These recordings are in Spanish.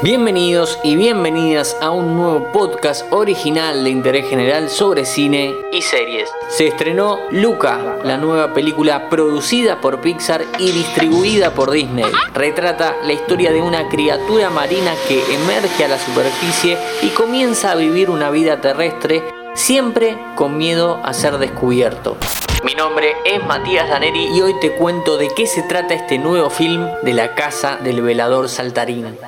Bienvenidos y bienvenidas a un nuevo podcast original de interés general sobre cine y series. Se estrenó Luca, la nueva película producida por Pixar y distribuida por Disney. Retrata la historia de una criatura marina que emerge a la superficie y comienza a vivir una vida terrestre siempre con miedo a ser descubierto. Mi nombre es Matías Daneri y hoy te cuento de qué se trata este nuevo film de la casa del velador saltarín.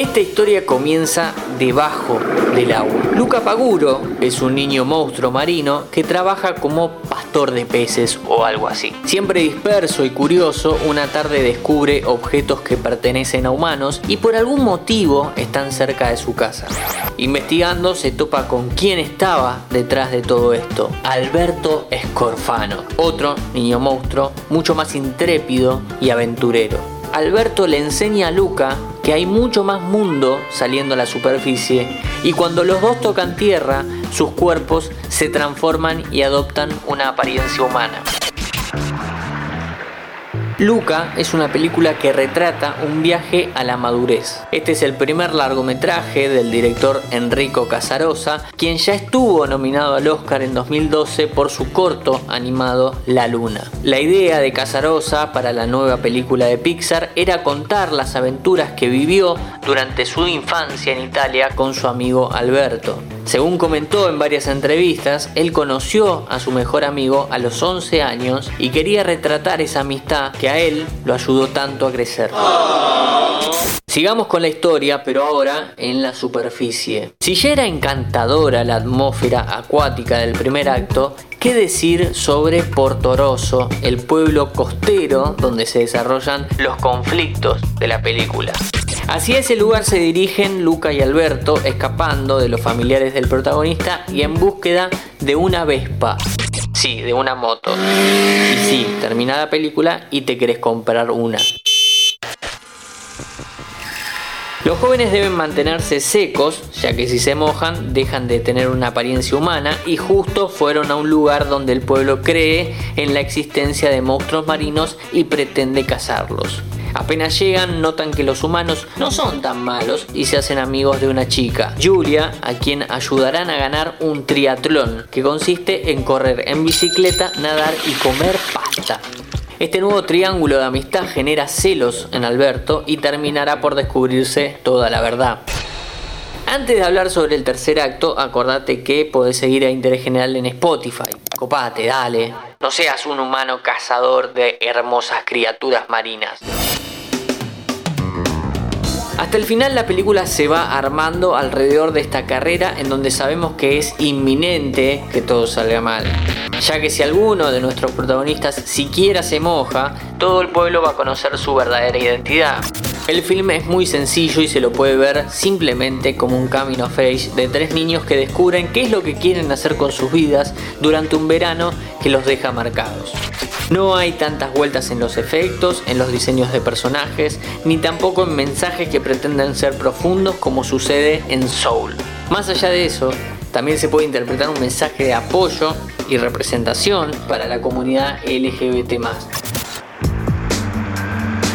Esta historia comienza debajo del agua. Luca Paguro es un niño monstruo marino que trabaja como pastor de peces o algo así. Siempre disperso y curioso, una tarde descubre objetos que pertenecen a humanos y por algún motivo están cerca de su casa. Investigando se topa con quién estaba detrás de todo esto. Alberto Scorfano, otro niño monstruo mucho más intrépido y aventurero. Alberto le enseña a Luca que hay mucho más mundo saliendo a la superficie y cuando los dos tocan tierra, sus cuerpos se transforman y adoptan una apariencia humana. Luca es una película que retrata un viaje a la madurez. Este es el primer largometraje del director Enrico Casarosa, quien ya estuvo nominado al Oscar en 2012 por su corto animado La Luna. La idea de Casarosa para la nueva película de Pixar era contar las aventuras que vivió durante su infancia en Italia con su amigo Alberto. Según comentó en varias entrevistas, él conoció a su mejor amigo a los 11 años y quería retratar esa amistad que a él lo ayudó tanto a crecer. Sigamos con la historia, pero ahora en la superficie. Si ya era encantadora la atmósfera acuática del primer acto, ¿qué decir sobre Portoroso, el pueblo costero donde se desarrollan los conflictos de la película? Hacia ese lugar se dirigen Luca y Alberto, escapando de los familiares del protagonista y en búsqueda de una Vespa. Sí, de una moto. Y sí, termina la película y te querés comprar una. Los jóvenes deben mantenerse secos, ya que si se mojan dejan de tener una apariencia humana y justo fueron a un lugar donde el pueblo cree en la existencia de monstruos marinos y pretende cazarlos. Apenas llegan, notan que los humanos no son tan malos y se hacen amigos de una chica, Julia, a quien ayudarán a ganar un triatlón, que consiste en correr en bicicleta, nadar y comer pasta. Este nuevo triángulo de amistad genera celos en Alberto y terminará por descubrirse toda la verdad. Antes de hablar sobre el tercer acto, acordate que podés seguir a Interés General en Spotify. Copate, dale. No seas un humano cazador de hermosas criaturas marinas. Hasta el final la película se va armando alrededor de esta carrera en donde sabemos que es inminente que todo salga mal. Ya que si alguno de nuestros protagonistas siquiera se moja, todo el pueblo va a conocer su verdadera identidad. El filme es muy sencillo y se lo puede ver simplemente como un camino de tres niños que descubren qué es lo que quieren hacer con sus vidas durante un verano que los deja marcados. No hay tantas vueltas en los efectos, en los diseños de personajes, ni tampoco en mensajes que pretenden ser profundos como sucede en Soul. Más allá de eso, también se puede interpretar un mensaje de apoyo y representación para la comunidad LGBT.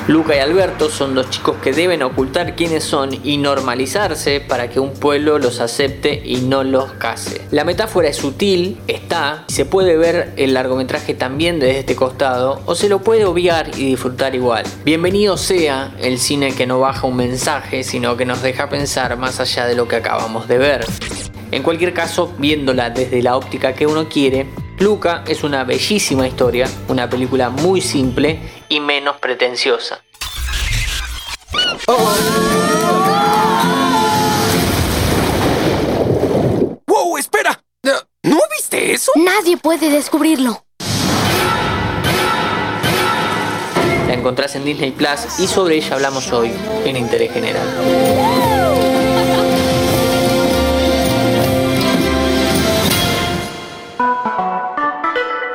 Luca y Alberto son dos chicos que deben ocultar quiénes son y normalizarse para que un pueblo los acepte y no los case. La metáfora es sutil, está, se puede ver el largometraje también desde este costado o se lo puede obviar y disfrutar igual. Bienvenido sea el cine que no baja un mensaje, sino que nos deja pensar más allá de lo que acabamos de ver. En cualquier caso, viéndola desde la óptica que uno quiere, Luca es una bellísima historia, una película muy simple y menos pretenciosa. ¡Wow! ¡Espera! ¿No viste eso? Nadie puede descubrirlo. La encontrás en Disney Plus y sobre ella hablamos hoy en Interés General.